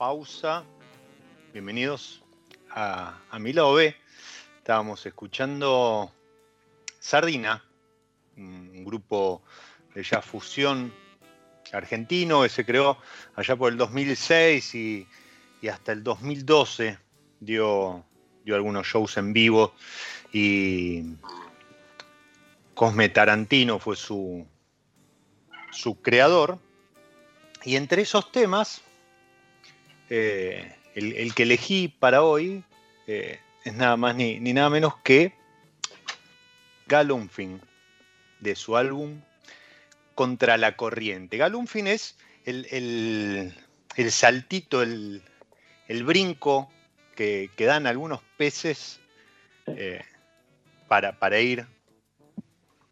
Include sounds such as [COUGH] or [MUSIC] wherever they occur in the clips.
Pausa. Bienvenidos a, B. Estábamos escuchando Sardina, un grupo de ya fusión argentino que se creó allá por el 2006 y, hasta el 2012 dio, dio algunos shows en vivo y Cosme Tarantino fue su, su creador y entre esos temas, eh, el, que elegí para hoy eh, es nada más ni, nada menos que Galumfin, de su álbum Contra la Corriente. Galumfin es el, saltito, el, brinco que, dan algunos peces eh, para, para ir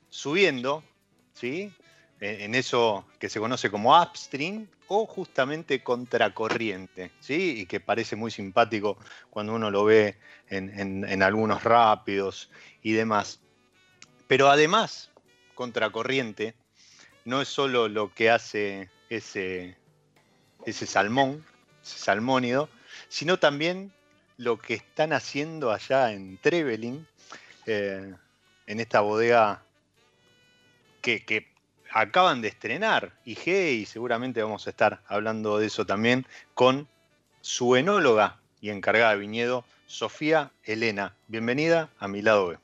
subiendo, ¿sí? En eso que se conoce como upstream o justamente contracorriente, ¿sí? y que parece muy simpático cuando uno lo ve en, algunos rápidos y demás. Pero además, contracorriente no es solo lo que hace ese, ese salmón, ese salmónido, sino también lo que están haciendo allá en Trevelin, eh, en esta bodega que, que acaban de estrenar IG y seguramente vamos a estar hablando de eso también con su enóloga y encargada de viñedo, Sofía Elena. Bienvenida a mi lado B.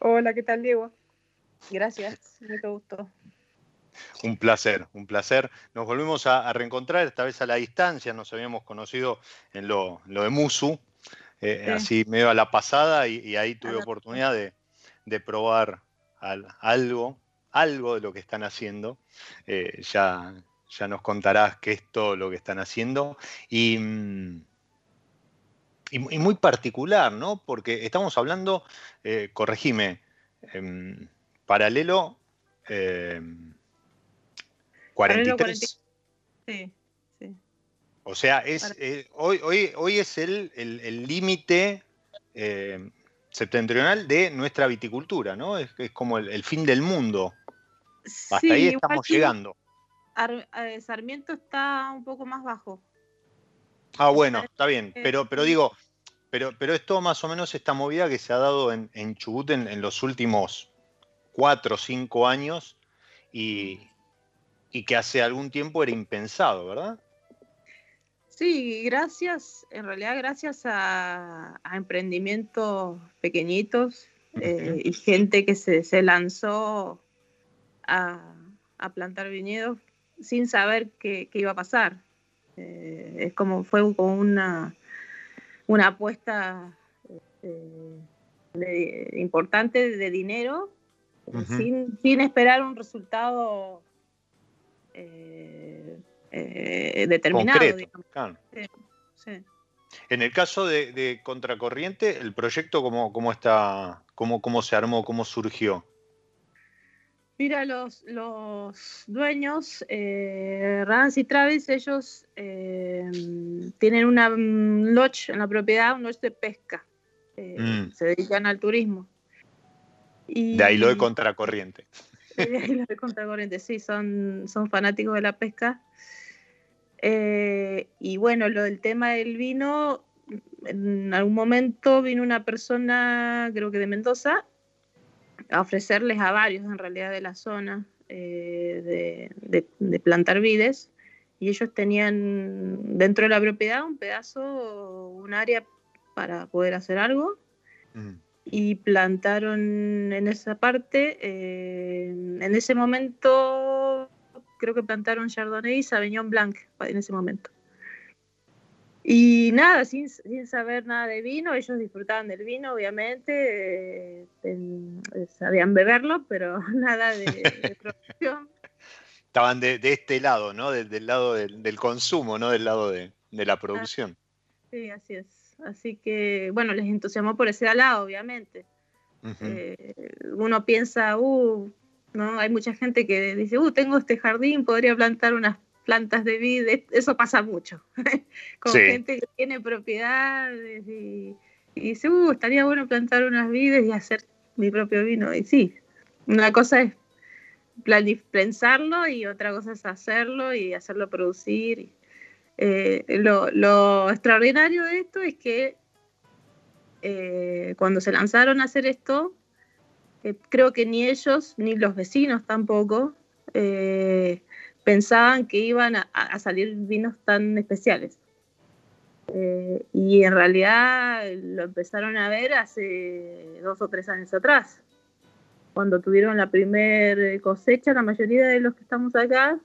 Hola, ¿qué tal, Diego? Gracias, mucho gusto. Un placer, un placer. Nos volvemos a, reencontrar, esta vez a la distancia, nos habíamos conocido en lo, de Musu, eh, así medio a la pasada, y, ahí tuve oportunidad de, probar algo, algo de lo que están haciendo. Eh, ya, ya nos contarás qué es todo lo que están haciendo. Y, mm, y, muy particular, ¿no? Porque estamos hablando, eh, corregime, em, paralelo 43. Em, sí, sí. O sea, es, eh, hoy, hoy, hoy es el límite em, septentrional de nuestra viticultura, ¿no? Es, como el, fin del mundo. Hasta ahí estamos llegando. Eh, Sarmiento está un poco más bajo. Ah, bueno, está bien. Pero, pero digo, pero, pero es todo más o menos esta movida que se ha dado en, Chubut en, los últimos cuatro o cinco años y, que hace algún tiempo era impensado, ¿verdad? Sí, gracias, en realidad gracias a, emprendimientos pequeñitos eh, y gente que se, lanzó a, plantar viñedos sin saber qué, iba a pasar. Eh, es como fue como una, una apuesta este, importante de dinero sin, esperar un resultado eh, eh, determinado. En el caso de, Contracorriente, ¿el proyecto cómo, cómo está, cómo, cómo se armó, cómo surgió? Mira, los, los dueños, eh, Rans y Travis, ellos eh, tienen una lodge en la propiedad, un lodge de pesca. Eh, mm. Se dedican al turismo. de ahí lo de contracorriente. [LAUGHS] De ahí lo de contracorriente, sí, son, son fanáticos de la pesca. Eh, y bueno, lo del tema del vino, en algún momento vino una persona, creo que de Mendoza, a ofrecerles a varios en realidad de la zona eh, de, plantar vides y ellos tenían dentro de la propiedad un pedazo, un área para poder hacer algo mm. y plantaron en esa parte, eh, en ese momento creo que plantaron Chardonnay y Sauvignon Blanc en ese momento. Y nada, sin, saber nada de vino, ellos disfrutaban del vino, obviamente, eh, eh, sabían beberlo, pero [LAUGHS] nada de, [LAUGHS] producción. Estaban de, este lado, ¿no? del lado del, consumo, no del lado de, la ah, producción. sí, así es. Así que, bueno, les entusiasmó por ese lado, obviamente. Eh, uno piensa, uh, ¿no? Hay mucha gente que dice, uh, tengo este jardín, podría plantar unas plantas de vid, eso pasa mucho, [LAUGHS] con gente que tiene propiedades y, dice, uh, estaría bueno plantar unas vides y hacer mi propio vino. Y sí, una cosa es pensarlo y otra cosa es hacerlo y hacerlo producir. Eh, lo, extraordinario de esto es que eh, cuando se lanzaron a hacer esto, eh, creo que ni ellos ni los vecinos tampoco pensaban que iban a, salir vinos tan especiales. Eh, y en realidad lo empezaron a ver hace dos o tres años atrás, cuando tuvieron la primera cosecha, la mayoría de los que estamos acá,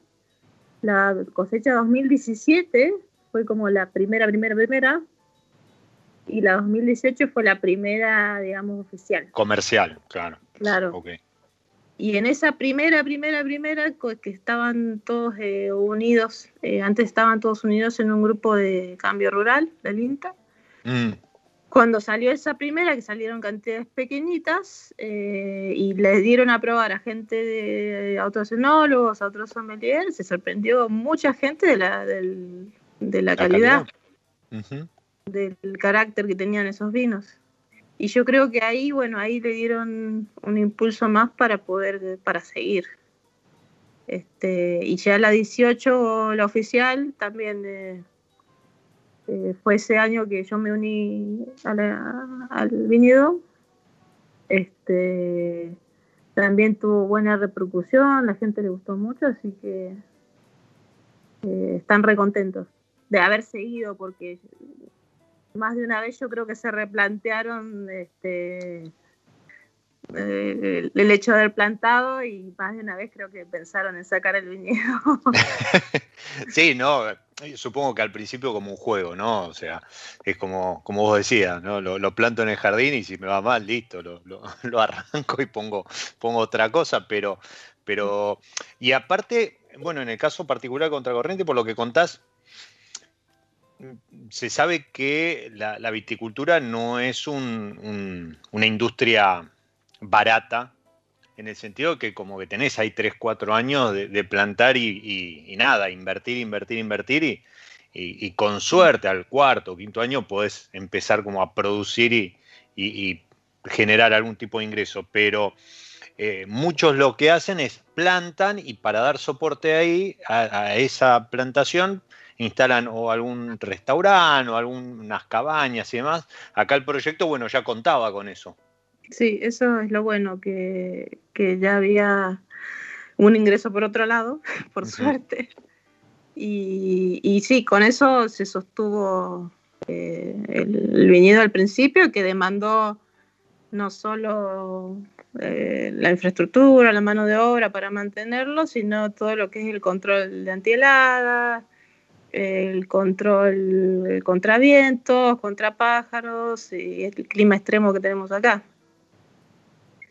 la cosecha 2017 fue como la primera, primera, primera, y la 2018 fue la primera, digamos, oficial. Comercial, claro. Claro. Okay. Y en esa primera, primera, primera, que estaban todos eh, unidos, eh, antes estaban todos unidos en un grupo de cambio rural del INTA. Mm. Cuando salió esa primera, que salieron cantidades pequeñitas, eh, y les dieron a probar a gente de, a otros enólogos, a otros sommeliers, se sorprendió mucha gente de la, de la, calidad, del carácter que tenían esos vinos. Y yo creo que ahí, bueno, ahí le dieron un impulso más para poder, para seguir. Este, y ya la 18, la oficial, también eh, eh, fue ese año que yo me uní al viñedo. Este, también tuvo buena repercusión, la gente le gustó mucho, así que eh, están recontentos de haber seguido, porque más de una vez yo creo que se replantearon este, eh, el hecho de haber plantado y más de una vez creo que pensaron en sacar el viñedo. [LAUGHS] sí, no, supongo que al principio como un juego, ¿no? O sea, es como, como vos decías, ¿no? Lo, planto en el jardín y si me va mal, listo, lo, [LAUGHS] lo, arranco y pongo, pongo otra cosa, pero, pero, y aparte, bueno, en el caso particular contracorriente, por lo que contás, se sabe que la, viticultura no es una industria barata, en el sentido que como que tenés ahí 3, 4 años de, plantar y, nada, invertir, invertir, invertir y, con suerte al cuarto o quinto año podés empezar como a producir y, generar algún tipo de ingreso, pero eh, muchos lo que hacen es plantan y para dar soporte ahí a esa plantación instalan o algún restaurante o algunas cabañas y demás. Acá el proyecto, bueno, ya contaba con eso. Sí, eso es lo bueno, que, ya había un ingreso por otro lado, [LAUGHS] por suerte. Y, y, sí, con eso se sostuvo eh, el, viñedo al principio, que demandó no solo eh, la infraestructura, la mano de obra para mantenerlo, sino todo lo que es el control de antiheladas, el control contra vientos, contra pájaros y el clima extremo que tenemos acá.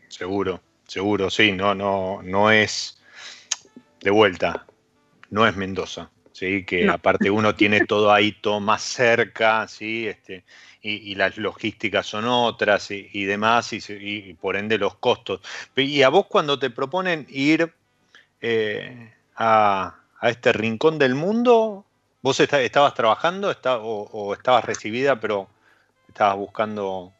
Seguro, seguro, sí, no, no, no es de vuelta, no es Mendoza, sí, que aparte uno tiene todo ahí todo más cerca, sí, este, y, las logísticas son otras y, demás, y, por ende los costos. Y a vos cuando te proponen ir eh, a, a este rincón del mundo, ¿Vos estabas trabajando o, estabas recibida, pero estabas buscando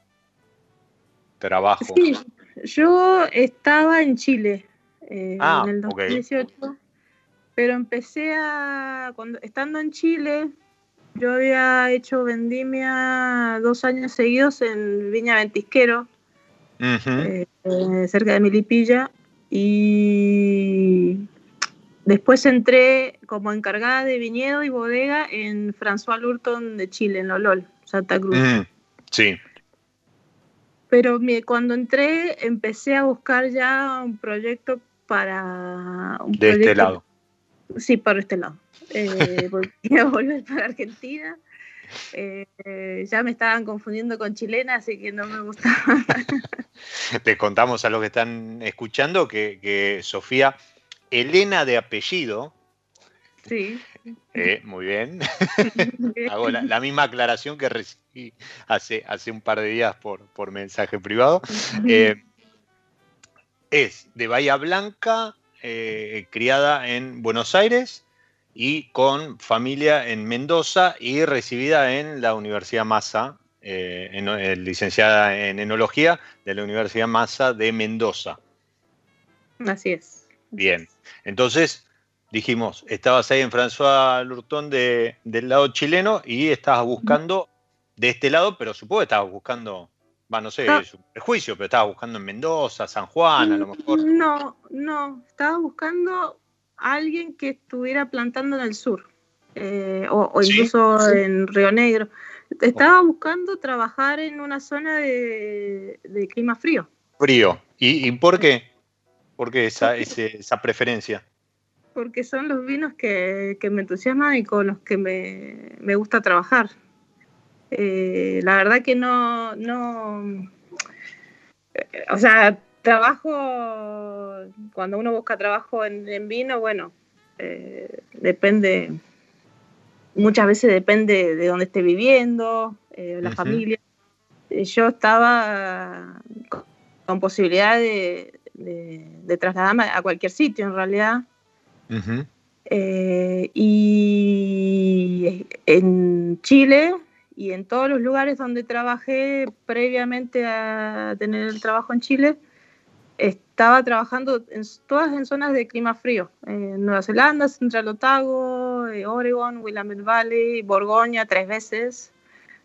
trabajo? Sí, yo estaba en Chile eh, ah, en el 2018, pero empecé a, cuando, estando en Chile, yo había hecho vendimia dos años seguidos en Viña Ventisquero, eh, eh, cerca de Milipilla, y Después entré como encargada de viñedo y bodega en François Lurton de Chile, en Lolol, Santa Cruz. Mm, sí. Pero cuando entré empecé a buscar ya un proyecto para... Un de este lado. Sí, para este lado. Eh, [LAUGHS] porque a volver para Argentina. Eh, ya me estaban confundiendo con chilena, así que no me gustaba. [LAUGHS] Te contamos a los que están escuchando que, que Sofía Elena de apellido. Sí. Eh, muy bien. [LAUGHS] Hago la, misma aclaración que recibí hace, hace un par de días por, por mensaje privado. Eh, es de Bahía Blanca, eh, criada en Buenos Aires y con familia en Mendoza y recibida en la Universidad Massa, licenciada en enología de la Universidad Massa de Mendoza. Así es. Bien. Entonces, dijimos, estabas ahí en François Lurton del lado chileno y estabas buscando de este lado, pero supongo que estabas buscando, va, no sé, ah. es un prejuicio, pero estabas buscando en Mendoza, San Juan, a lo mejor. No, no, estaba buscando a alguien que estuviera plantando en el sur, eh, o, incluso en Río Negro. Estaba buscando trabajar en una zona de, clima frío. Frío. ¿Y por qué? ¿Por qué [LAUGHS] esa, esa preferencia? Porque son los vinos que, me entusiasman y con los que me, gusta trabajar. Eh, la verdad que no, no, o sea, trabajo, cuando uno busca trabajo en, vino, bueno, eh, depende, muchas veces depende de dónde esté viviendo, eh, la familia. Yo estaba con posibilidad de, de, trasladarme a cualquier sitio en realidad. Eh, y en Chile y en todos los lugares donde trabajé previamente a tener el trabajo en Chile, estaba trabajando en, todas en zonas de clima frío. En Nueva Zelanda, Central Otago, eh, Oregon, Willamette Valley, Borgoña tres veces.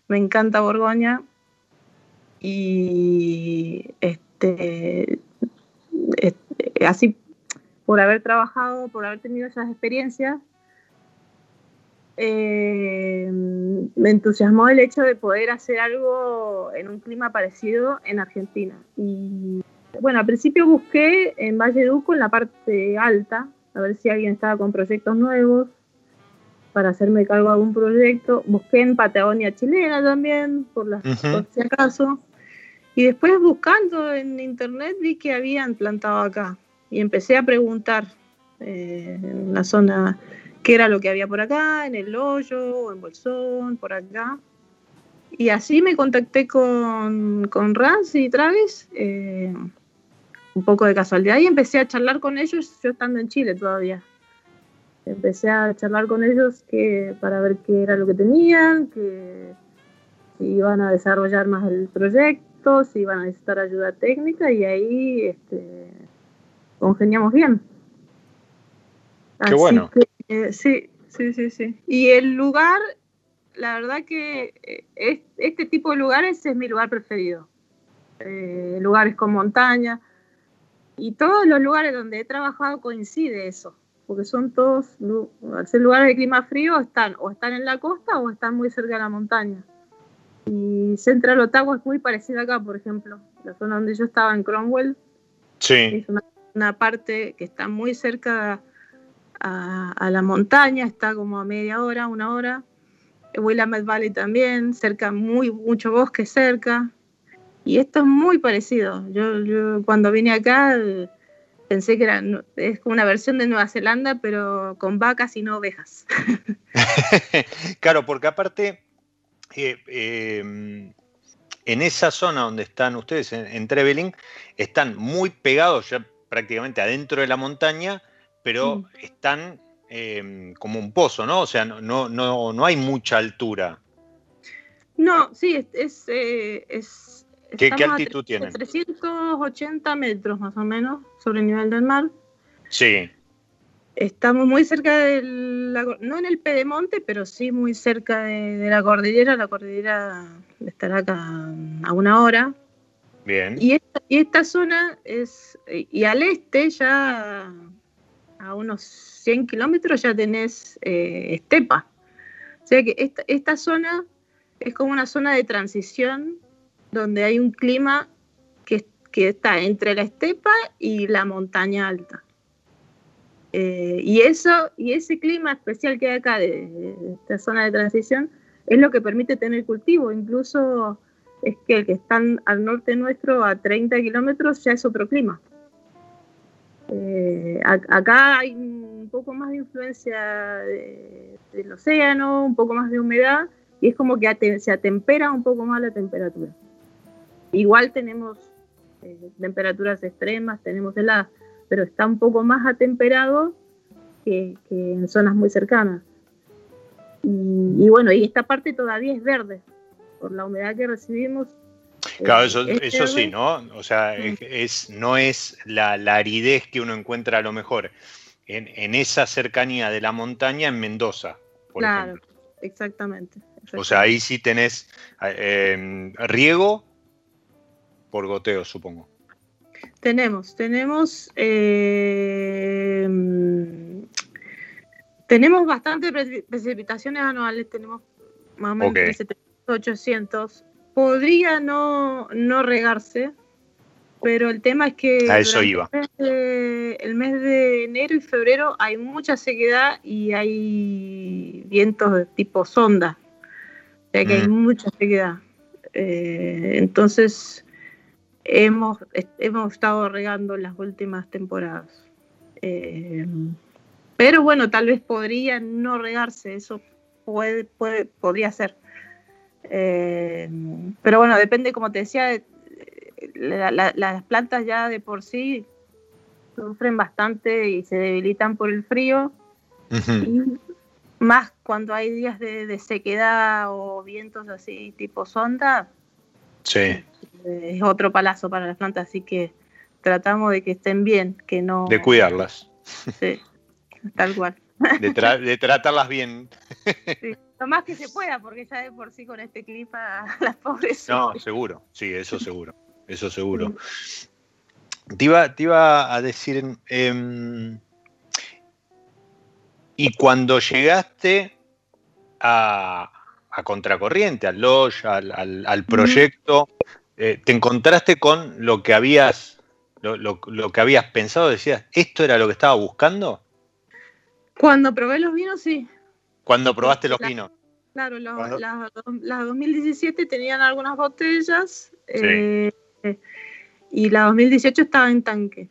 Me encanta Borgoña. Y este, así por haber trabajado, por haber tenido esas experiencias, eh, me entusiasmó el hecho de poder hacer algo en un clima parecido en Argentina. Y bueno, al principio busqué en Valle Duco en la parte alta, a ver si alguien estaba con proyectos nuevos para hacerme cargo de algún proyecto. Busqué en Patagonia chilena también, por, las, por si acaso. Y después buscando en internet vi que habían plantado acá. Y empecé a preguntar eh, en la zona qué era lo que había por acá, en el hoyo, en Bolsón, por acá. Y así me contacté con, con y Travis, eh, un poco de casualidad, y empecé a charlar con ellos, yo estando en Chile todavía. Empecé a charlar con ellos que, para ver qué era lo que tenían, que si iban a desarrollar más el proyecto, si iban a necesitar ayuda técnica, y ahí este, congeniamos bien. Qué bueno. Eh, sí, sí, sí, sí. Y el lugar la verdad que eh, este tipo de lugares es mi lugar preferido. Eh, lugares con montaña. Y todos los lugares donde he trabajado coincide eso, porque son todos, al ser lugares de clima frío, están o están en la costa o están muy cerca de la montaña. Y Central Ottawa es muy parecida acá, por ejemplo. La zona donde yo estaba en Cromwell. Sí. Es una, parte que está muy cerca a, la montaña, está como a media hora, una hora. Willamette Valley también, cerca, muy, mucho bosque cerca. Y esto es muy parecido. Yo, cuando vine acá pensé que era, es una versión de Nueva Zelanda, pero con vacas y no ovejas. [LAUGHS] claro, porque aparte, eh, em, en esa zona donde están ustedes, en, en, Trevelin, están muy pegados ya prácticamente adentro de la montaña, pero mm. están Em, como un pozo, ¿no? O sea, no, no, no, hay mucha altura. No, sí, es... Eh, es, ¿Qué, altitud tiene? 380 metros más o menos sobre el nivel del mar. Sí. Estamos muy cerca del, no en el Pedemonte, pero sí muy cerca de, la cordillera. La cordillera estará acá a una hora. Y esta, y esta zona es, y al este ya a unos 100 kilómetros ya tenés eh, estepa. O sea que esta, esta, zona es como una zona de transición donde hay un clima que, que está entre la estepa y la montaña alta. Eh, y, eso, y ese clima especial que hay acá de, esta zona de transición es lo que permite tener cultivo. Incluso es que el que están al norte nuestro a 30 kilómetros ya es otro clima. Eh, acá hay un poco más de influencia del océano, un poco más de humedad, y es como que se atempera un poco más la temperatura. Igual tenemos eh, temperaturas extremas, tenemos heladas, pero está un poco más atemperado que, en zonas muy cercanas. Y, bueno, y esta parte todavía es verde, por la humedad que recibimos Claro, eso, eso sí, ¿no? O sea, mm. es, no es la, aridez que uno encuentra a lo mejor en, esa cercanía de la montaña en Mendoza, por claro, Exactamente, O sea, ahí sí tenés em, riego por goteo, supongo. Tenemos, tenemos, em, tenemos bastante precipitaciones anuales, tenemos más o menos 800 podría no, regarse, pero el tema es que a eso iba. El mes, de, enero y febrero hay mucha sequedad y hay vientos de tipo sonda, o sea que hay mm. mucha sequedad. Eh, entonces hemos, hemos estado regando las últimas temporadas. Eh, pero bueno, tal vez podría no regarse, eso puede, puede, podría ser. Eh, pero bueno, depende, como te decía, las plantas ya de por sí sufren bastante y se debilitan por el frío. más cuando hay días de, sequedad o vientos así tipo sonda. Sí. Es otro palazo para las plantas, así que tratamos de que estén bien, que no... De cuidarlas. Sí, tal cual. De, de tratarlas bien. Sí. Lo más que se pueda, porque ya de por sí con este clima [LAUGHS] las pobres. No, seguro, sí, eso seguro, eso seguro. Te iba, te iba a decir, em, y cuando llegaste a, Contracorriente, al Lodge, al, proyecto, eh, ¿te encontraste con lo que habías lo, que habías pensado? ¿Decías, esto era lo que estaba buscando? Cuando probé los vinos, sí. Cuando probaste los vinos. Claro, las, 2017 tenían algunas botellas eh, y la 2018 estaba en tanque.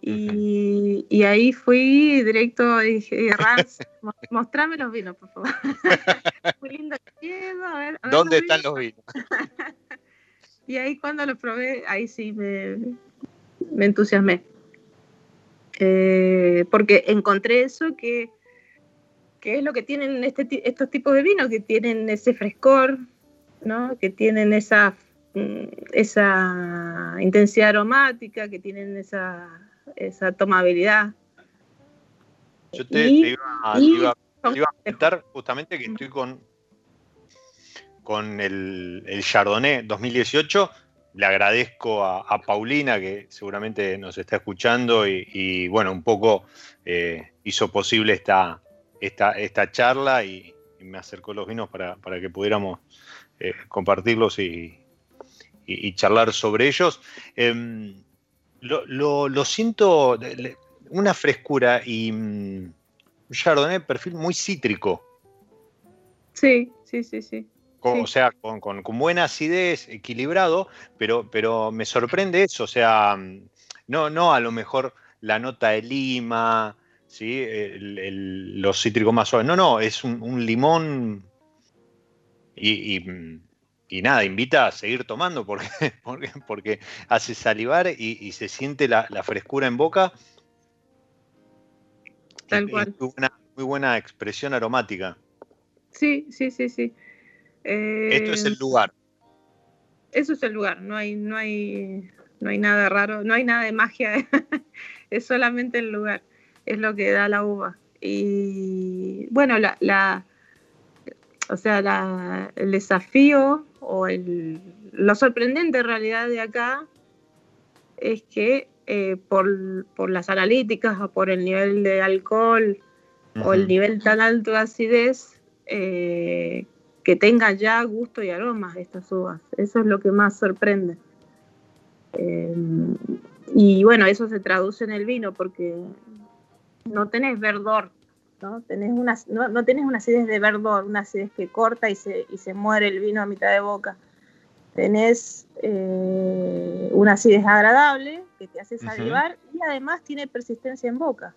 Y, ahí fui directo y dije, Rans, [LAUGHS] mostrame los vinos, por favor. [LAUGHS] Muy lindo a ver, ¿Dónde están los vinos? [LAUGHS] y ahí cuando los probé, ahí sí me, me entusiasmé. Eh, porque encontré eso que, que, es lo que tienen este, estos tipos de vinos, que tienen ese frescor, ¿no? que tienen esa, mm, esa intensidad aromática, que tienen esa esa tomabilidad. Yo te, iba, a comentar justamente que estoy con, con el, el Chardonnay 2018. Le agradezco a, Paulina, que seguramente nos está escuchando y, bueno, un poco eh, hizo posible esta, esta, esta charla y, me acercó los vinos para, que pudiéramos eh, compartirlos y, charlar sobre ellos. Em, lo, siento una frescura y un chardonnay perfil muy cítrico. Sí, sí, sí, sí. O sea, con, buena acidez, equilibrado, pero, pero me sorprende eso. O sea, mm, no, no a lo mejor la nota de lima, ¿sí? los cítricos más suaves. No, no, es un, limón y, y nada, invita a seguir tomando porque, [LAUGHS] porque, porque hace salivar y, se siente la, frescura en boca. Tal cual. una muy buena expresión aromática. Sí, sí, sí, sí. Esto es el eh, lugar. Eso es el lugar, no hay, no hay, no hay nada raro, no hay nada de magia, [LAUGHS] es solamente el lugar, es lo que da la uva. Y bueno, la, la o sea, el desafío o el, lo sorprendente en realidad de acá es que eh, por, las analíticas o por el nivel de alcohol o el nivel tan alto de acidez, eh, que tenga ya gusto y aromas estas uvas. Eso es lo que más sorprende. Eh, y bueno, eso se traduce en el vino porque no tenés verdor ¿no? Tenés una, no, tenés una acidez de verdor, una acidez que corta y se, y se muere el vino a mitad de boca. Tenés eh, una acidez agradable que te hace salivar y además tiene persistencia en boca.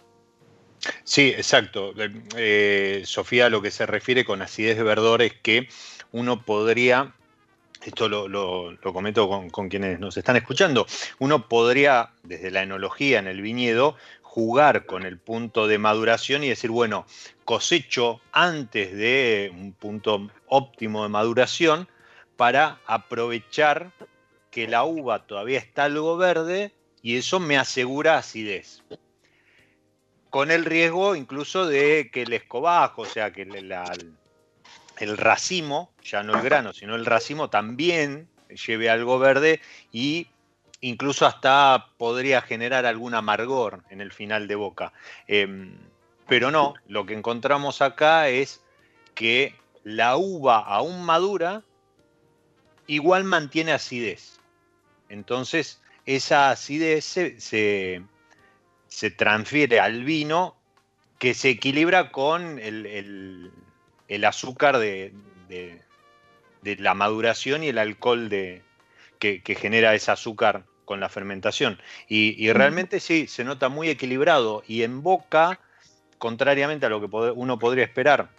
Sí, exacto. Eh, Sofía, lo que se refiere con acidez de verdor es que uno podría, esto lo, comento con, con, quienes nos están escuchando, uno podría, desde la enología en el viñedo, jugar con el punto de maduración y decir, bueno, cosecho antes de un punto óptimo de maduración para aprovechar que la uva todavía está algo verde y eso me asegura acidez. Con el riesgo incluso de que el escobajo, o sea, que el racimo, ya no el grano, sino el racimo también lleve algo verde y incluso hasta podría generar algún amargor en el final de boca. Em, pero no, lo que encontramos acá es que la uva aún madura igual mantiene acidez. Entonces, esa acidez se, transfiere al vino que se equilibra con el, azúcar de, la maduración y el alcohol de, que, genera ese azúcar con la fermentación. Y, realmente sí, se nota muy equilibrado y en boca, contrariamente a lo que uno podría esperar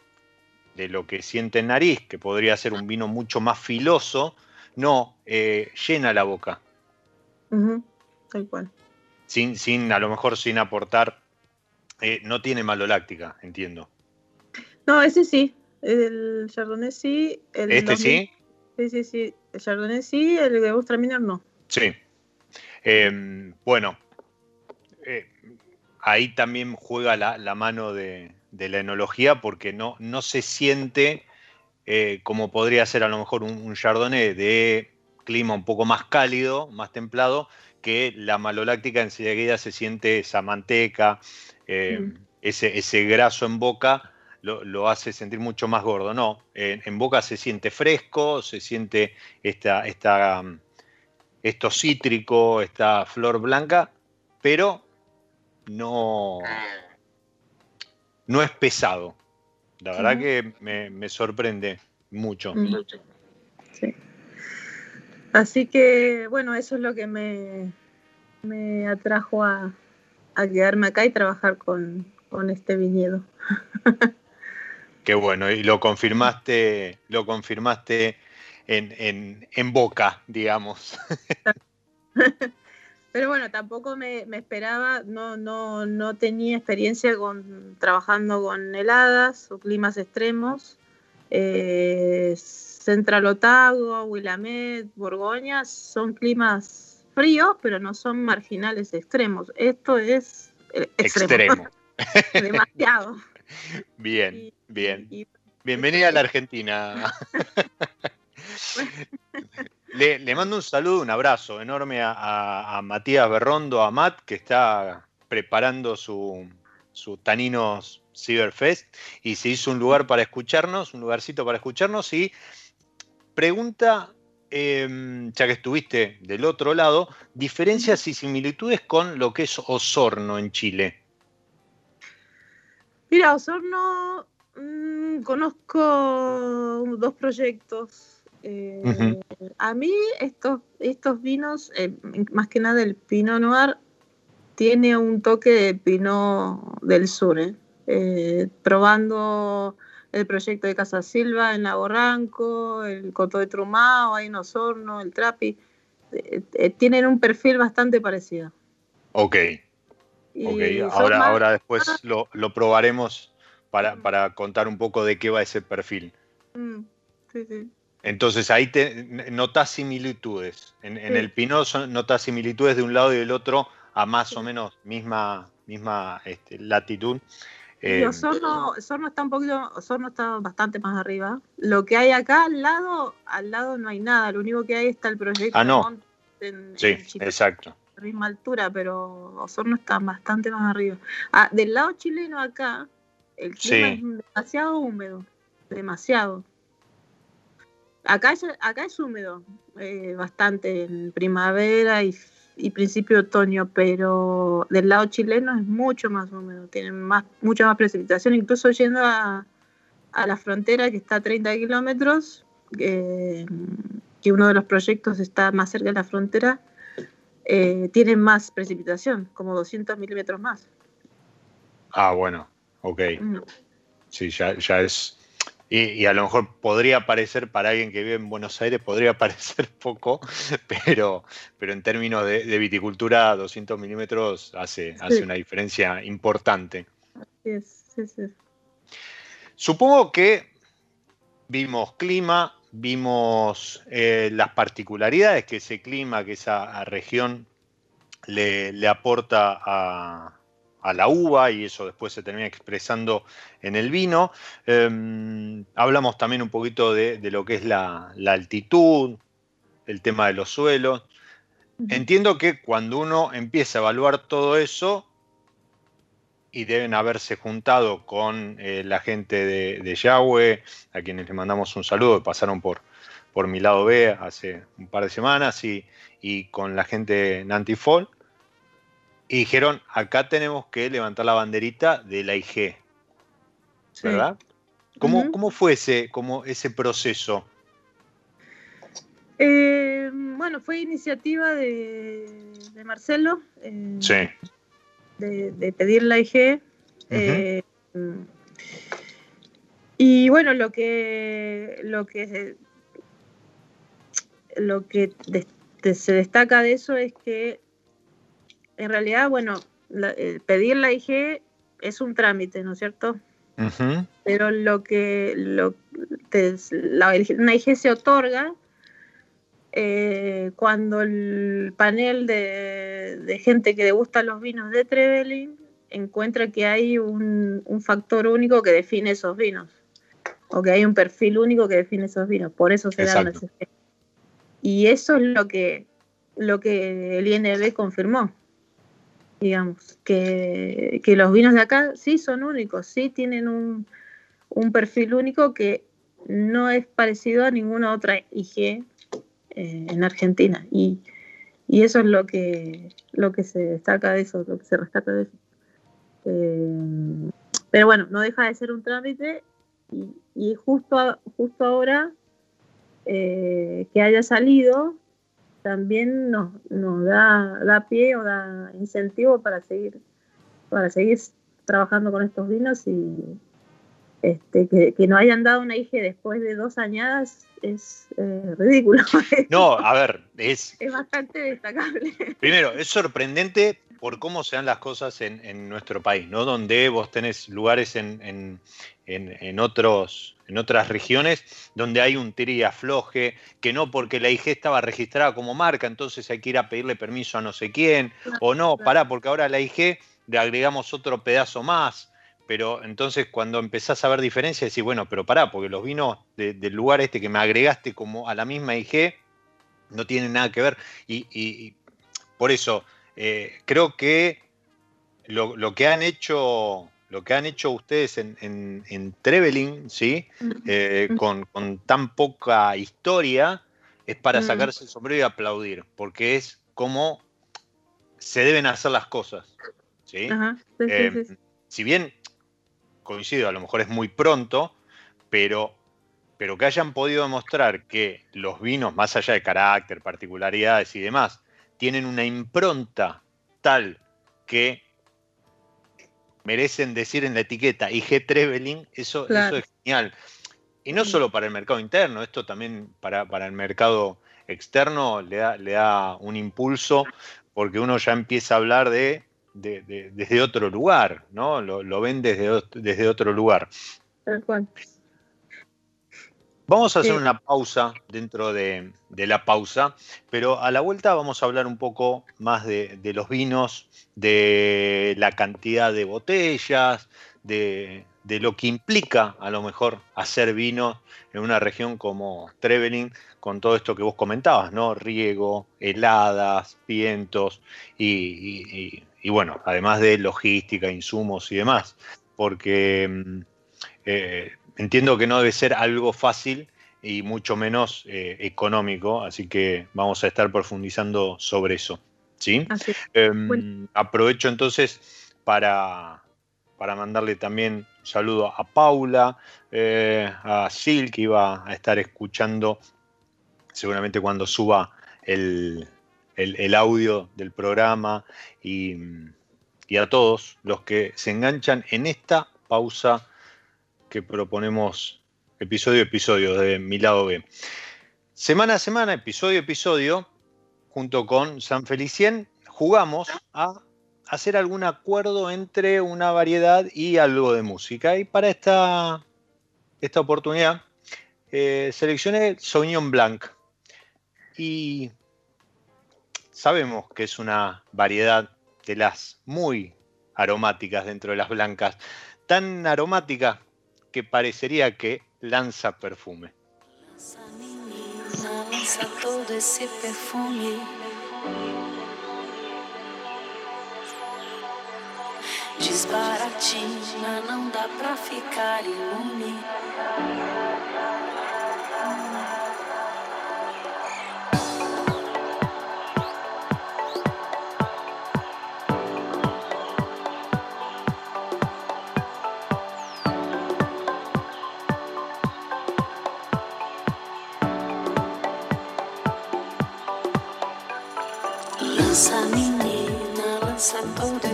de lo que siente en nariz, que podría ser un vino mucho más filoso, no, eh, llena la boca. Tal cual. Sin, sin, a lo mejor sin aportar, eh, no tiene maloláctica, entiendo. No, ese sí, el Chardonnay sí. El ¿Este sí? Sí, sí, sí. El Chardonnay sí, el de Ostraminer no. Sí. Em, bueno, eh, ahí también juega la, mano de, la enología porque no, no se siente eh, como podría ser a lo mejor un, Chardonnay de clima un poco más cálido, más templado, que la maloláctica enseguida se siente esa manteca, em, mm. ese, ese graso en boca lo, hace sentir mucho más gordo. No, en, boca se siente fresco, se siente esta, esta, esto cítrico, esta flor blanca, pero no, no es pesado. La verdad que me, sorprende mucho. Sí. Así que, bueno, eso es lo que me, me atrajo a, quedarme acá y trabajar con, este viñedo. [LAUGHS] Qué bueno, y lo confirmaste, lo confirmaste en, en boca, digamos. [LAUGHS] Pero bueno, tampoco me, esperaba, no, no, no tenía experiencia con trabajando con heladas o climas extremos. Eh, Central Otago, Willamette, Borgoña son climas fríos, pero no son marginales extremos. Esto es eh, extremo. [LAUGHS] Demasiado. Bien, bien. Bienvenida a la Argentina. Le, mando un saludo, un abrazo enorme a, Matías Berrondo, a Matt, que está preparando su, su Taninos Cyberfest y se hizo un lugar para escucharnos, un lugarcito para escucharnos. Y pregunta, em, ya que estuviste del otro lado, diferencias y similitudes con lo que es Osorno en Chile. Mira, Osorno mm, conozco dos proyectos eh, a mí estos, estos vinos, eh, más que nada el Pinot Noir, tiene un toque de Pinot del Sur. ¿eh? probando el proyecto de Casa Silva en Lago Ranco, el Coto de Trumao, ahí en Osorno, el Trapi, tienen un perfil bastante parecido. Ok. Ahora, ahora después lo, probaremos para, para, contar un poco de qué va ese perfil. Mm, sí, sí. Entonces ahí te notas similitudes. En, el Pinot notas similitudes de un lado y del otro a más o menos misma, misma este, latitud. Eh, Osorno, está un poquito, Osorno está bastante más arriba. Lo que hay acá al lado, al lado no hay nada. Lo único que hay está el proyecto. Ah, no. sí, exacto. A la misma altura, pero Osorno está bastante más arriba. Ah, del lado chileno acá, el clima es demasiado húmedo, demasiado. Acá es, acá es húmedo, eh, bastante en primavera y, principio de otoño, pero del lado chileno es mucho más húmedo, tienen más, mucha más precipitación, incluso yendo a, la frontera que está a 30 kilómetros, que uno de los proyectos está más cerca de la frontera, eh, tienen más precipitación, como 200 milímetros más. Ah, bueno, ok. Mm. Sí, ya, ya es y, a lo mejor podría parecer, para alguien que vive en Buenos Aires, podría [LAUGHS] parecer poco, pero, pero en términos de, viticultura, 200 milímetros hace, hace una diferencia importante. Sí, sí, sí. Supongo que vimos clima, vimos eh, las particularidades que ese clima, que esa región le, le aporta a, a la uva y eso después se termina expresando en el vino. Em, hablamos también un poquito de, lo que es la, altitud, el tema de los suelos. Entiendo que cuando uno empieza a evaluar todo eso, y deben haberse juntado con eh, la gente de, Yahweh, a quienes le mandamos un saludo, pasaron por, por mi lado B hace un par de semanas, y, y con la gente de Nantifol, y dijeron, acá tenemos que levantar la banderita de la IG. ¿Verdad? ¿Cómo, fue ese, ese proceso? Eh, bueno, fue iniciativa de, Marcelo. Eh, sí. De, pedir la IG. Eh, y bueno, lo que lo que lo que se destaca de eso es que en realidad, bueno, eh, pedir la IG es un trámite, ¿no es cierto? Pero lo que lo, la, una IG se otorga eh, cuando el panel de, gente que degusta los vinos de Trevelin encuentra que hay un, factor único que define esos vinos, o que hay un perfil único que define esos vinos, por eso se dan las Y eso es lo que, lo que el INB confirmó digamos, que, los vinos de acá sí son únicos, sí tienen un, perfil único que no es parecido a ninguna otra IG eh, en Argentina. Y, y eso es lo que, lo que se destaca de eso, lo que se rescata de eso. Eh, pero bueno, no deja de ser un trámite y, justo, justo ahora eh, que haya salido también nos, nos da, da, pie o da incentivo para seguir, para seguir trabajando con estos vinos y este, que, que no hayan dado una IG después de dos añadas es eh, ridículo. [LAUGHS] No, a ver, es... Es bastante destacable. Primero, es sorprendente por cómo se dan las cosas en, nuestro país, ¿no? Donde vos tenés lugares en, otros, en otras regiones donde hay un tira y afloje, que no porque la IG estaba registrada como marca, entonces hay que ir a pedirle permiso a no sé quién, o no, pará, porque ahora la IG le agregamos otro pedazo más. Pero entonces cuando empezás a ver diferencias, decís, bueno, pero pará, porque los vinos del lugar este que me agregaste como a la misma IG no tienen nada que ver. y por eso, eh, creo que lo, que han hecho lo que han hecho ustedes en, en, Trevelin, ¿sí? Eh, con, tan poca historia, es para mm. sacarse el sombrero y aplaudir, porque es como se deben hacer las cosas. ¿sí? Eh, si bien coincido, a lo mejor es muy pronto, pero, pero que hayan podido demostrar que los vinos, más allá de carácter, particularidades y demás, tienen una impronta tal que merecen decir en la etiqueta IG Trevelin, eso, eso es genial. Y no solo para el mercado interno, esto también para, el mercado externo le da, le da, un impulso porque uno ya empieza a hablar de, desde otro lugar, ¿no? Lo, ven desde, desde otro lugar. Tal cual. Vamos a hacer una pausa dentro de, la pausa, pero a la vuelta vamos a hablar un poco más de, los vinos, de la cantidad de botellas, de, lo que implica a lo mejor hacer vino en una región como Trevelin, con todo esto que vos comentabas, ¿no? Riego, heladas, vientos y, bueno, además de logística, insumos y demás, porque mm, eh, entiendo que no debe ser algo fácil y mucho menos eh, económico, así que vamos a estar profundizando sobre eso. ¿sí? Em, aprovecho entonces para, para, mandarle también un saludo a Paula, eh, a Sil, que iba a estar escuchando seguramente cuando suba el, audio del programa y, y a todos los que se enganchan en esta pausa que proponemos episodio a episodio de mi lado B. Semana a semana, episodio a episodio, junto con San Felicien, jugamos a hacer algún acuerdo entre una variedad y algo de música. Y para esta, esta oportunidad eh, seleccioné Sauvignon Blanc. Y sabemos que es una variedad de las muy aromáticas dentro de las blancas. Tan aromática que parecería que lança perfume. Desbaratina, não dá pra ficar.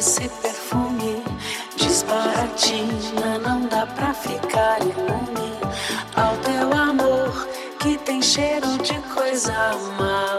Esse perfume. Desbaratina, não dá pra ficar imune Ao teu amor que tem cheiro de coisa maluca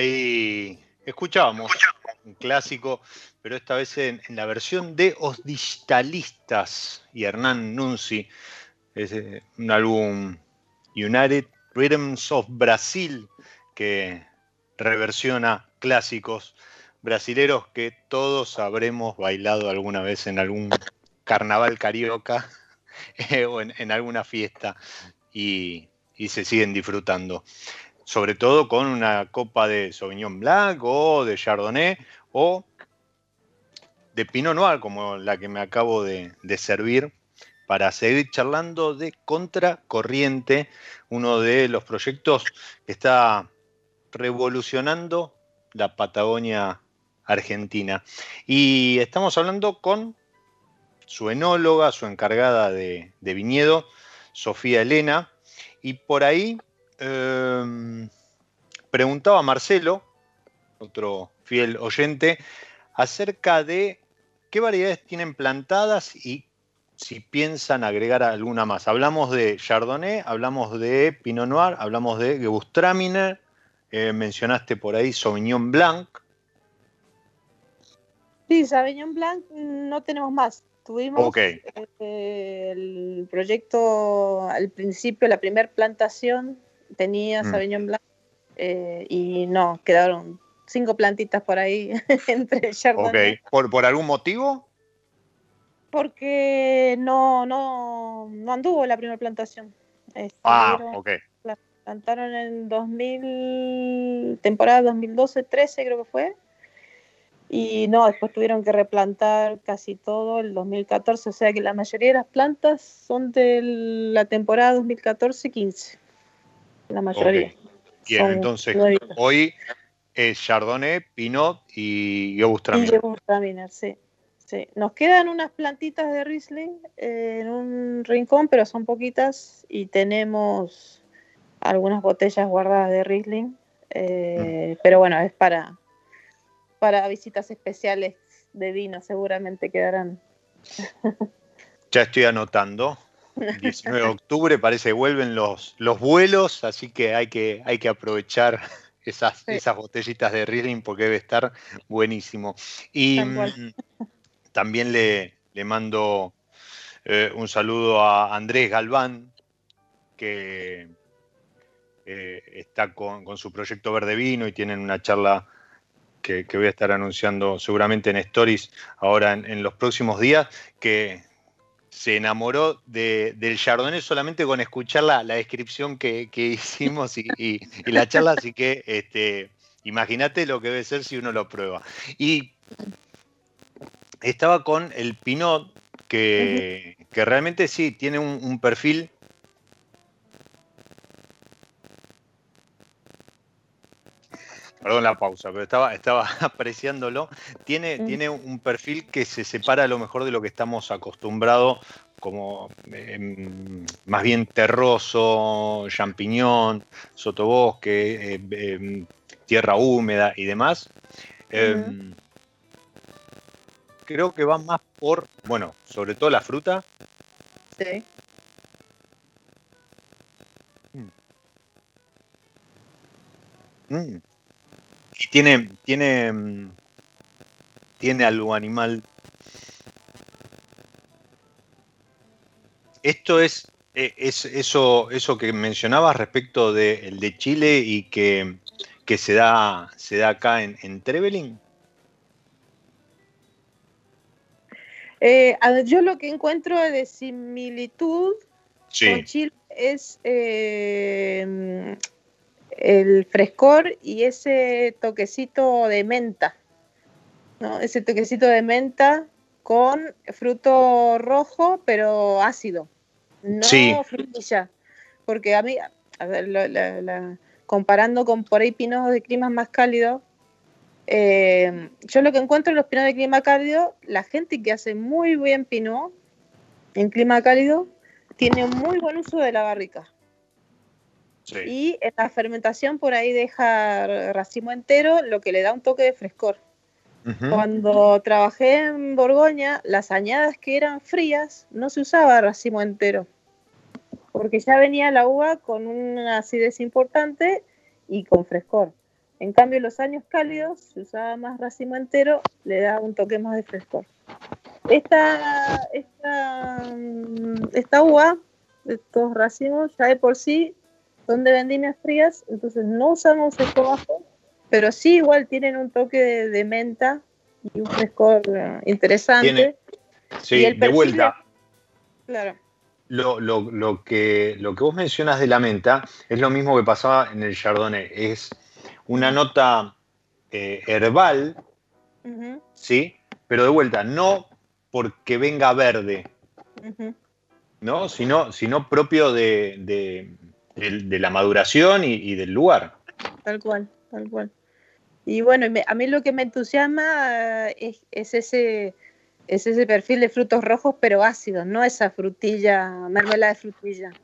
escuchábamos un clásico, pero esta vez en, la versión de Os Digitalistas y Hernán Nunzi. Es eh, un álbum United Rhythms of Brasil que reversiona clásicos brasileros que todos habremos bailado alguna vez en algún carnaval carioca [LAUGHS] eh, o en, alguna fiesta y se siguen disfrutando sobre todo con una copa de Sauvignon Blanc o de Chardonnay o de Pinot Noir, como la que me acabo de, servir, para seguir charlando de Contracorriente, uno de los proyectos que está revolucionando la Patagonia Argentina. Y estamos hablando con su enóloga, su encargada de, de viñedo, Sofía Elena, y por ahí Em, preguntaba Marcelo, otro fiel oyente, acerca de qué variedades tienen plantadas y si piensan agregar alguna más. Hablamos de Chardonnay, hablamos de Pinot Noir, hablamos de Gewürztraminer, eh, mencionaste por ahí Sauvignon Blanc. Sí, Sauvignon Blanc no tenemos más. Tuvimos eh, el proyecto al principio, la primera plantación tenía mm. Sauvignon Blanc eh, y no, quedaron cinco plantitas por ahí [LAUGHS] entre Chardonnay. ¿Por, ¿Por algún motivo? Porque no, no, no anduvo la primera plantación. ah, ok. Plantaron en 2000, temporada 2012-13 creo que fue. Y no, después tuvieron que replantar casi todo el 2014, o sea que la mayoría de las plantas son de la temporada 2014-15 la mayoría. Bien, entonces hoy es Chardonnay, Pinot y Gewürztraminer. sí. sí. Nos quedan unas plantitas de Riesling eh, en un rincón, pero son poquitas y tenemos algunas botellas guardadas de Riesling. Eh, mm. Pero bueno, es para, para visitas especiales de vino, seguramente quedarán. Ya estoy anotando. 19 de octubre parece que vuelven los, los vuelos, así que hay que, hay que aprovechar [LAUGHS] esas, esas botellitas de Riesling porque debe estar buenísimo. Y mm, también le, le mando eh, un saludo a Andrés Galván, que eh, está con, su proyecto Verde Vino y tienen una charla que, voy a estar anunciando seguramente en Stories ahora en los próximos días, que se enamoró del Chardonnay solamente con escuchar la, descripción que, [LAUGHS] hicimos y, la charla, así que este, imagínate lo que debe ser si uno lo prueba. Y estaba con el Pinot, que, realmente sí, tiene un perfil perdón la pausa, pero estaba, estaba [LAUGHS] apreciándolo. Tiene, tiene un perfil que se separa a lo mejor de lo que estamos acostumbrados, como em, más bien terroso, champiñón, sotobosque, em, em, tierra húmeda y demás. Creo que va más por, bueno, sobre todo la fruta. Sí. Mm. Mm. Y tiene, tiene, mm, tiene algo animal. Esto es, eh, es eso, eso que mencionabas respecto del de Chile y que, que se, da, se da acá en, en Trevelin. Eh, yo lo que encuentro de similitud con Chile es eh, el frescor y ese toquecito de menta, ¿no? Ese toquecito de menta con fruto rojo, pero ácido, no Sí. frutilla. Porque a mí, a ver, lo- la- la- comparando con por ahí pinos de climas más cálidos, eh, yo lo que encuentro en los pinos de clima cálido, la gente que hace muy bien pinot en clima cálido tiene un muy buen uso de la barrica. Sí. Y en la fermentación por ahí deja racimo entero, lo que le da un toque de frescor. Cuando trabajé en Borgoña, las añadas que eran frías no se usaba racimo entero, porque ya venía la uva con una acidez importante y con frescor. En cambio, en los años cálidos se usaba más racimo entero, le da un toque más de frescor. Esta, esta, mm, esta uva, estos racimos, ya de por sí son de vendimias frías, entonces no usamos esto bajo, pero sí igual tienen un toque de, de menta y un frescor eh, interesante. Tiene- Sí, y el de vuelta. Claro, Lo, lo- lo que, lo que vos mencionas de la menta es lo mismo que pasaba en el Chardonnay. Es una nota eh, herbal, ¿sí? Pero de vuelta, no porque venga verde, ¿no? Sino, sino propio de, de- de- de la maduración y, y del lugar. tal cual, tal cual. Y bueno, a mí lo que me entusiasma eh, es, es ese es ese perfil de frutos rojos pero ácidos, no esa frutilla, mermelada de frutilla.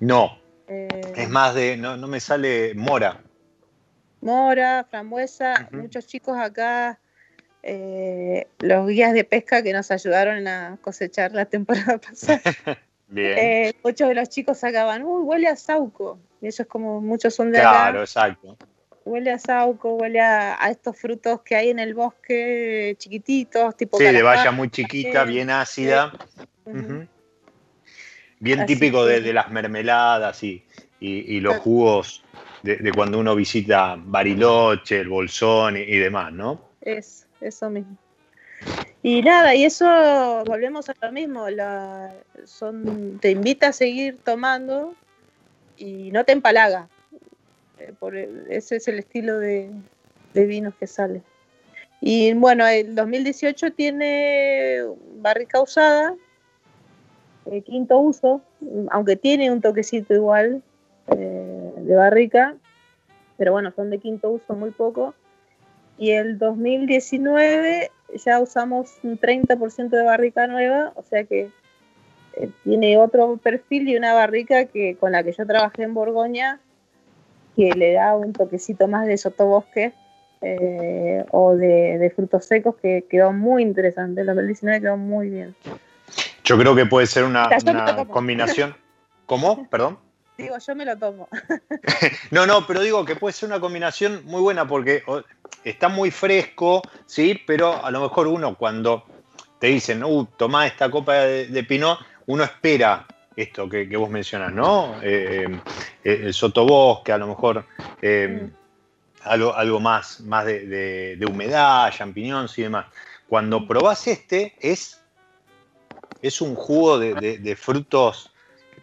No, Eh, es más de, no, no me sale mora. mora, frambuesa, muchos chicos acá, eh, los guías de pesca que nos ayudaron a cosechar la temporada [LAUGHS] pasada. [LAUGHS] Bien. Eh, muchos de los chicos sacaban, uy, huele a sauco. Y ellos como muchos son de claro, acá, exacto. huele a sauco, huele a, a estos frutos que hay en el bosque chiquititos, tipo Sí, de valla muy chiquita, bien ácida. Bien Así típico de, las mermeladas y, y- y los Tal- jugos de, de cuando uno visita Bariloche, el Bolsón y, y demás, ¿no? Es, eso mismo. Y nada, y eso volvemos a lo mismo, son, te invita a seguir tomando y no te empalaga. Eh, por ese es el estilo de, de vinos que sale. Y bueno, el 2018 tiene barrica usada, quinto uso, aunque tiene un toquecito igual eh, de barrica, pero bueno, son de quinto uso muy poco. Y el 2019 ya usamos un 30% de barrica nueva, o sea que eh, tiene otro perfil y una barrica que con la que yo trabajé en Borgoña, que le da un toquecito más de sotobosque eh, o de, de frutos secos, que quedó muy interesante. El 2019 quedó muy bien. Yo creo que puede ser una, combinación. ¿Cómo? Perdón. Digo, yo me lo tomo. [LAUGHS] No, no, pero digo que puede ser una combinación muy buena porque está muy fresco, ¿sí? Pero a lo mejor uno cuando te dicen, uh, tomá esta copa de, de Pinot, uno espera esto que, que vos mencionas, ¿no? Eh, eh, el sotobosque, a lo mejor eh, Mm. algo, algo más, más de, de- de humedad, champiñones y demás. Cuando probás este, es, es un jugo de frutos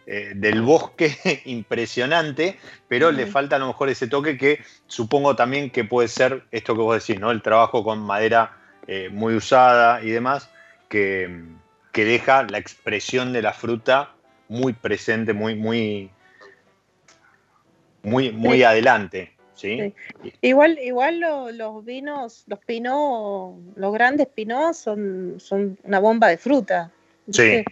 eh, del bosque [LAUGHS] impresionante, pero le falta a lo mejor ese toque que supongo también que puede ser esto que vos decís, ¿no? El trabajo con madera eh, muy usada y demás, que, que deja la expresión de la fruta muy presente, muy, muy, muy, muy Sí. adelante. ¿sí? Igual, igual lo- los vinos, los pinot, los grandes pinot son, son una bomba de fruta. Sí.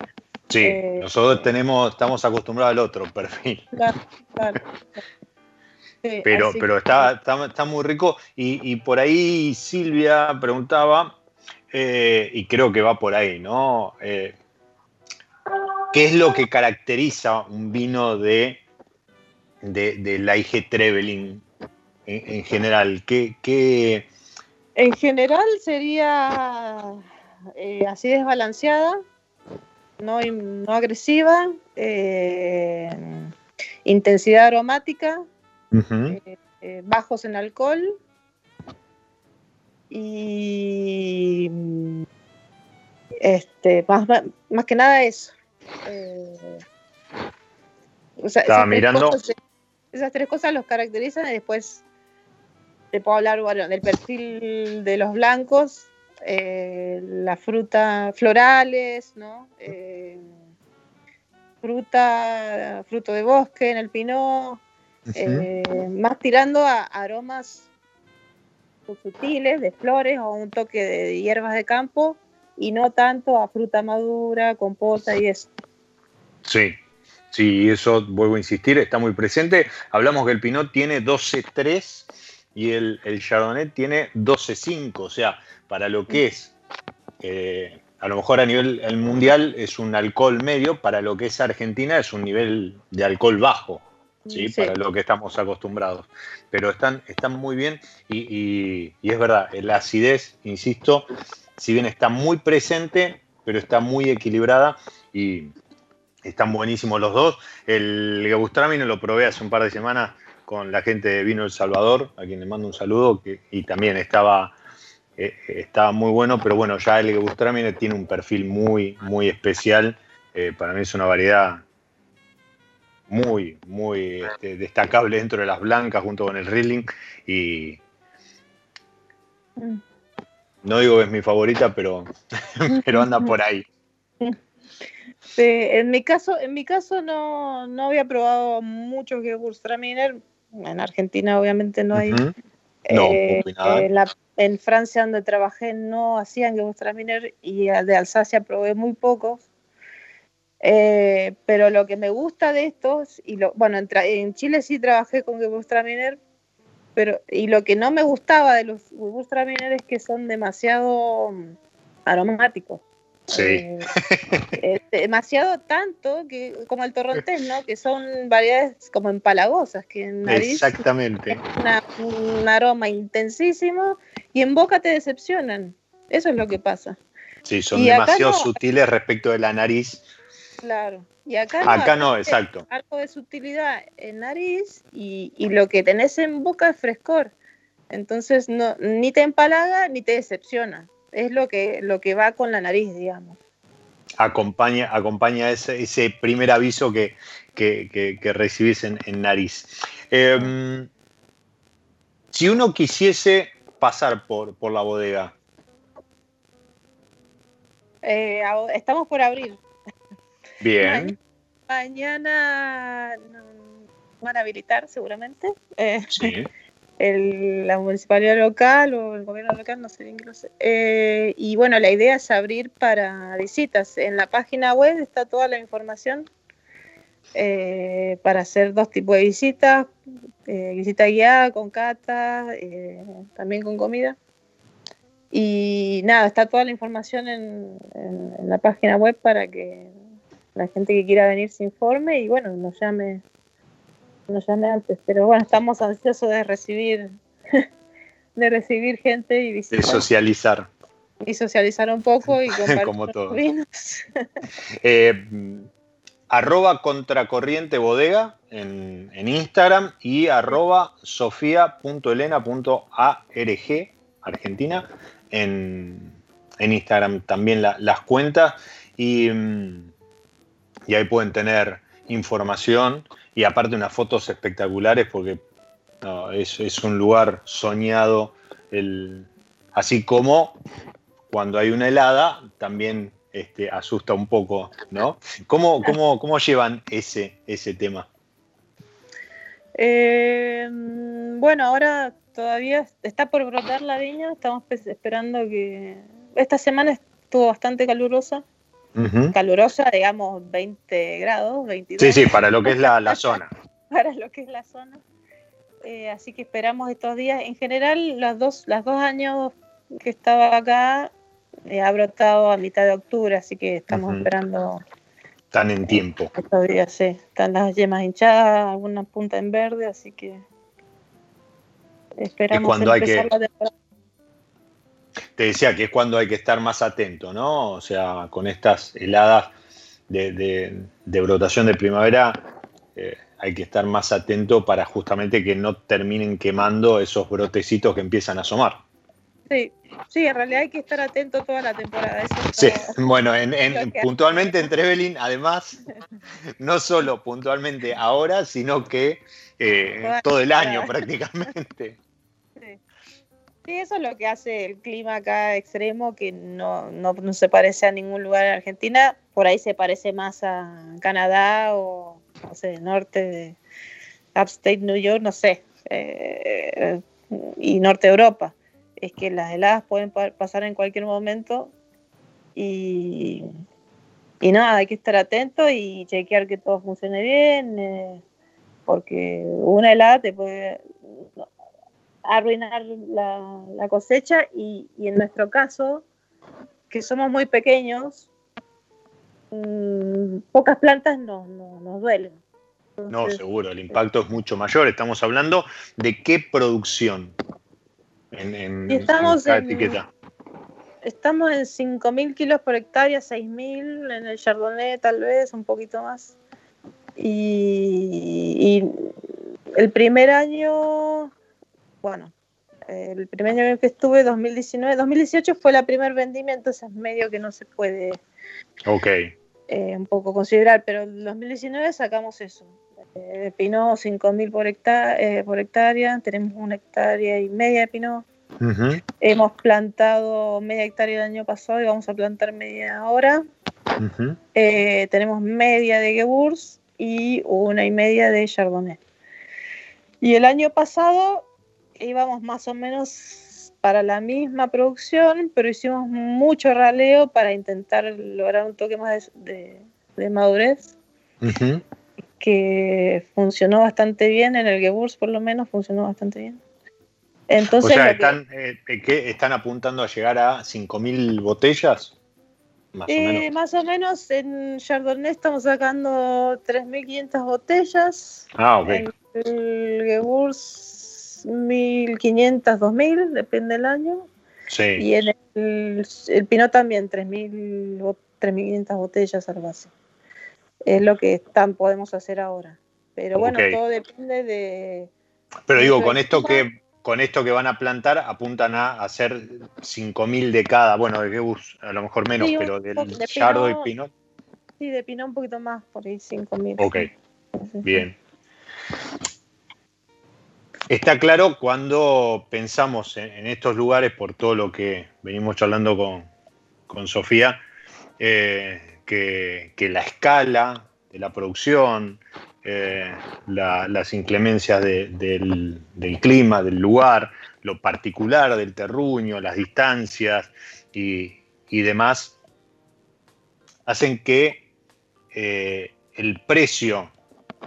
Sí. Eh, Nosotros tenemos, estamos acostumbrados al otro perfil. Claro, claro. [LAUGHS] Sí, Pero, pero está, está, está muy rico. Y, y por ahí Silvia preguntaba, eh, y creo que va por ahí, ¿no? Eh, ¿Qué es lo que caracteriza un vino de, de, de la IG Trevelin en, general? ¿Qué, qué... En general sería eh, así desbalanceada, no, no agresiva, eh, intensidad aromática, eh, eh, bajos en alcohol y este, más, más que nada eso. Eh, o sea, Estaba esas tres mirando. cosas- esas tres cosas los caracterizan y después te puedo hablar bueno, del perfil de los blancos, eh, las frutas florales, ¿no? Eh, fruta, fruto de bosque en el pinot, eh, más tirando a aromas sutiles de flores o un toque de hierbas de campo y no tanto a fruta madura, compota y eso. Sí, sí, eso vuelvo a insistir, está muy presente. Hablamos que el Pinot tiene 12.3 y el, el Chardonnay tiene 12.5, o sea, para lo que es, eh, a lo mejor a nivel el mundial es un alcohol medio, para lo que es Argentina es un nivel de alcohol bajo, ¿sí? Sí. para lo que estamos acostumbrados. Pero están, están muy bien y, y- y es verdad, la acidez, insisto, si bien está muy presente, pero está muy equilibrada y están buenísimos los dos. El Gewürztraminer lo probé hace un par de semanas con la gente de Vino El Salvador, a quien le mando un saludo, que, y también estaba, eh, estaba muy bueno, pero bueno, ya el Gewürztraminer tiene un perfil muy, muy especial. Eh, para mí es una variedad muy, muy este, destacable dentro de las blancas junto con el Riesling y Mm. no digo que es mi favorita, pero, [LAUGHS] pero anda por ahí. Sí, en mi caso, en mi caso no, no había probado mucho Gewürztraminer. En Argentina obviamente no hay. Ujú. No, Eh, en, la- en Francia donde trabajé no hacían Gewürztraminer y de Alsacia probé muy pocos. Eh, pero lo que me gusta de estos, y lo, bueno, en, en Chile sí trabajé con Gewürztraminer, pero y lo que no me gustaba de los Gewürztraminer es que son demasiado mm, aromáticos. Sí. Eh, eh, demasiado tanto que como el torrontés, ¿no? Que son variedades como empalagosas, que en nariz Exactamente. una- un aroma intensísimo y en boca te decepcionan. Eso es lo que pasa. Sí, son Y demasiado no. sutiles respecto de la nariz. Claro. Y acá no, Acá no, exacto. algo de sutilidad en nariz y, y lo que tenés en boca es frescor. Entonces no, ni te empalaga ni te decepciona. Es lo que, lo que va con la nariz, digamos. Acompaña, acompaña ese, ese primer aviso que, que- que- que recibís en, en nariz. Eh, si uno quisiese pasar por, por la bodega, Eh, estamos por abrir. bien, Mañana mm, van a habilitar seguramente. Eh, sí, [LAUGHS] el- la municipalidad local o el gobierno local, no sé bien qué lo sé. Eh, y bueno, la idea es abrir para visitas. En la página web está toda la información eh, para hacer dos tipos de visitas, eh, visita guiada con cata, eh, también con comida. Y nada, está toda la información en, en- en la página web para que la gente que quiera venir se informe y bueno, nos llame nos llame antes, pero bueno, estamos ansiosos de recibir [LAUGHS] de recibir gente y de visitar socializar. y socializar un poco y [LAUGHS] compartir Como todos. vinos. [LAUGHS] Eh, arroba contracorriente bodega en, en Instagram y arroba sofia.elena.arg Argentina en, en Instagram también la- las cuentas y, mm, y ahí pueden tener información y aparte unas fotos espectaculares porque es, un lugar soñado el, así como cuando hay una helada también este, asusta un poco, ¿no? ¿Cómo, cómo, cómo llevan ese, ese tema? Eh, bueno, ahora todavía está por brotar la viña, estamos pues, esperando que... Esta semana estuvo bastante calurosa, Calurosa, digamos 20 grados, 22 Sí, sí, para lo que es la, la [LAUGHS] zona. para lo que es la zona. Eh, así que esperamos estos días. En general, los dos, las dos años que estaba acá eh, ha brotado a mitad de octubre, así que estamos esperando Están en tiempo. estos días, sí. Están las yemas hinchadas, alguna punta en verde, así que Esperamos cuando hay empezar que- la temporada. Te decía que es cuando hay que estar más atento, ¿no? O sea, con estas heladas de, de- de brotación de primavera, eh, hay que estar más atento para justamente que no terminen quemando esos brotecitos que empiezan a asomar. Sí, sí, en realidad hay que estar atento toda la temporada. eso Sí, [LAUGHS] bueno, en, puntualmente en Trevelin, además, [LAUGHS] no solo puntualmente ahora, sino que eh, todo el año prácticamente. Eso es lo que hace el clima acá extremo, que no, no, no se parece a ningún lugar en Argentina. Por ahí se parece más a Canadá o, no sé, norte de Upstate New York, no sé, eh, y norte de Europa. Es que las heladas pueden pa- pasar en cualquier momento y, y nada, hay que estar atento y chequear que todo funcione bien, eh, porque una helada te puede arruinar la, la cosecha y, y en nuestro caso, que somos muy pequeños, mm, pocas plantas no, no, nos duelen. No, seguro, el impacto es mucho mayor. Estamos hablando de qué producción en, estamos en- etiqueta. Estamos en 5.000 kilos por hectárea, 6.000 en el Chardonnay tal vez, un poquito más. Y, y el primer año, bueno, el primer año que estuve, 2019, 2018 fue la primer vendimia, entonces medio que no se puede Ok, eh, un poco considerar, pero en 2019 sacamos eso. Eh, Pinot 5.000 por, hecta- eh, por hectárea, tenemos una hectárea y media de Pinot. Ujú, Hemos plantado media hectárea el año pasado y vamos a plantar media ahora. Eh, tenemos media de Gewurz y una y media de Chardonnay. Y el año pasado íbamos más o menos para la misma producción, pero hicimos mucho raleo para intentar lograr un toque más de, de- de madurez, que funcionó bastante bien, en el Gewurz por lo menos funcionó bastante bien. O Entonces, sea, lo que- están, eh, ¿qué? ¿están apuntando a llegar a 5.000 botellas? Más o Eh, menos. más o menos en Chardonnay estamos sacando 3.500 botellas. Ah, ok. En el Gewurz 1.500, 2.000, depende del año. Sí. Y en el, el Pinot también 3.000, bo- 3.500 botellas, algo así. Es lo que están, podemos hacer ahora. Pero bueno, todo depende de... Pero digo, con esto que con esto que van a plantar apuntan a hacer 5.000 de cada, bueno, de Gebus a lo mejor menos, Sí, pero del de y Pinot. Sí, de Pinot un poquito más, por ahí 5.000. Ok, bien. Está claro cuando pensamos en, estos lugares, por todo lo que venimos charlando con, con Sofía, eh, que, la escala de la producción, eh, la- las inclemencias de- del, clima, del lugar, lo particular del terruño, las distancias y, y demás, hacen que eh, el precio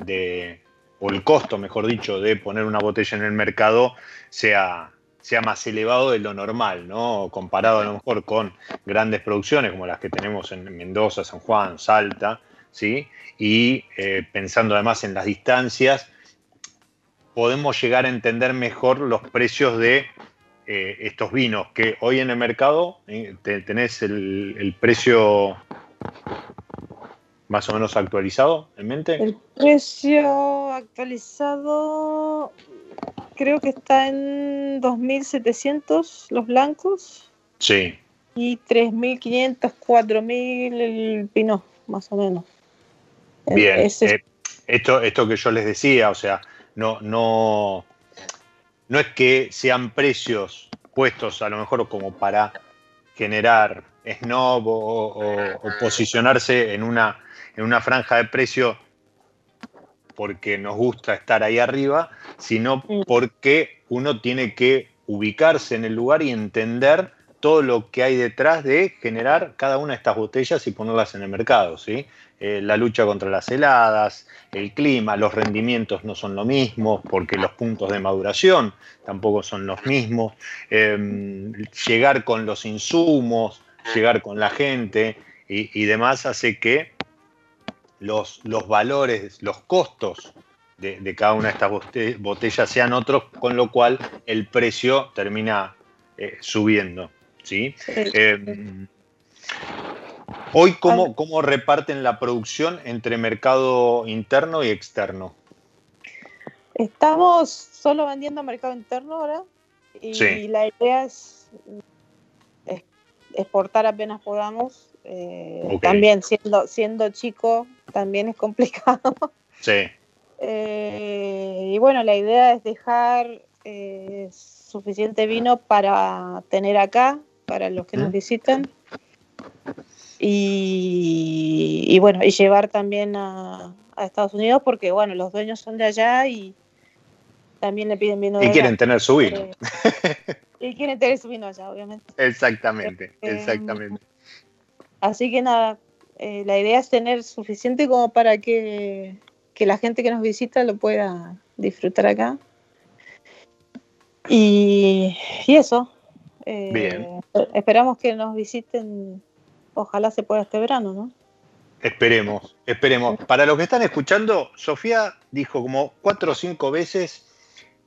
de, o el costo, mejor dicho, de poner una botella en el mercado sea, sea más elevado de lo normal, ¿no? Comparado a lo mejor con grandes producciones como las que tenemos en Mendoza, San Juan, Salta, ¿sí? Y eh, pensando además en las distancias, podemos llegar a entender mejor los precios de eh, estos vinos, que hoy en el mercado eh, te- tenés el precio más o menos actualizado en mente. El precio actualizado creo que está en 2.700 los blancos Sí, y 3.500, 4.000 el pinot, más o menos. Bien. ese Eh, esto, esto que yo les decía, o sea, no, no, no es que sean precios puestos a lo mejor como para generar snob o, o- o posicionarse en una, en una franja de precio porque nos gusta estar ahí arriba, sino Mm. porque uno tiene que ubicarse en el lugar y entender todo lo que hay detrás de generar cada una de estas botellas y ponerlas en el mercado, ¿sí? Eh, la lucha contra las heladas, el clima, los rendimientos no son lo mismo, porque los puntos de maduración tampoco son los mismos, eh, llegar con los insumos, llegar con la gente y, y demás hace que los, los valores, los costos de, cada una de estas botellas sean otros, con lo cual el precio termina eh, subiendo. ¿sí? Eh, hoy, ¿cómo, ¿cómo reparten la producción entre mercado interno y externo? Estamos solo vendiendo mercado interno ahora y la idea es, exportar apenas podamos. Eh, también siendo, siendo chico, también es complicado. Sí. [LAUGHS] Eh, y bueno, la idea es dejar eh, suficiente vino para tener acá, para los que nos visiten. Y, bueno, y llevar también a, Estados Unidos porque bueno, los dueños son de allá y también le piden vino. Y quieren tener su vino. [LAUGHS] Eh, y tener su vino allá, obviamente. Exactamente, exactamente. Así que nada, la idea es tener suficiente como para que que la gente que nos visita lo pueda disfrutar acá. Y, eso. Eh, Bien. Esperamos que nos visiten, ojalá se pueda este verano, ¿no? Esperemos, esperemos. Para los que están escuchando, Sofía dijo como cuatro o cinco veces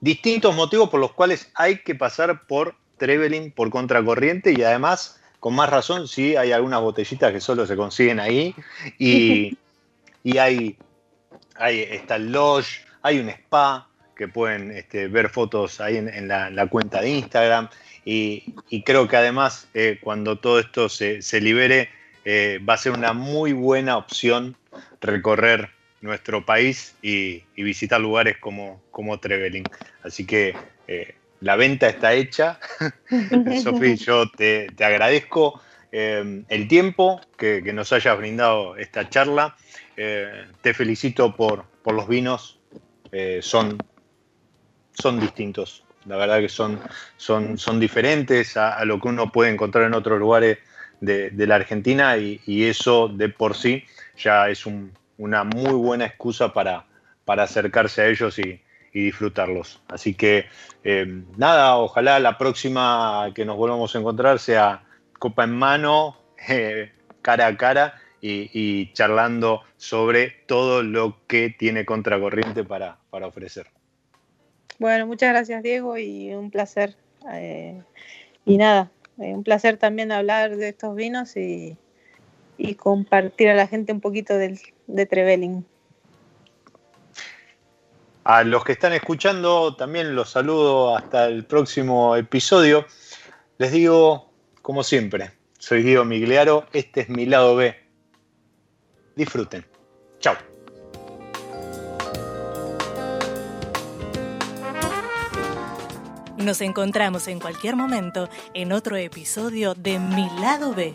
distintos motivos por los cuales hay que pasar por Trevelin, por contracorriente y además, con más razón, sí hay algunas botellitas que solo se consiguen ahí y, y hay Ahí está el lodge, hay un spa que pueden este, ver fotos ahí en, la, cuenta de Instagram. Y, creo que además, eh, cuando todo esto se, libere, eh, va a ser una muy buena opción recorrer nuestro país y, visitar lugares como, como Trevelin. Así que eh, la venta está hecha. [LAUGHS] Sofía, yo te, agradezco el tiempo que, que, nos hayas brindado esta charla. Eh, te felicito por, por los vinos, eh, son, son distintos, la verdad que son, son, son diferentes a, lo que uno puede encontrar en otros lugares de, la Argentina y, eso de por sí ya es una muy buena excusa para, para acercarse a ellos y, disfrutarlos. Así que eh, nada, ojalá la próxima que nos volvamos a encontrar sea copa en mano, [LAUGHS] cara a cara y, charlando sobre todo lo que tiene Contracorriente para, para ofrecer. Bueno, muchas gracias Diego y un placer. Eh, y nada, eh, un placer también hablar de estos vinos y, compartir a la gente un poquito del, de Trevelin. A los que están escuchando también los saludo hasta el próximo episodio. Les digo, como siempre, soy Diego Migliaro, este es mi lado B Disfruten. Chao. Nos encontramos en cualquier momento en otro episodio de Mi lado B.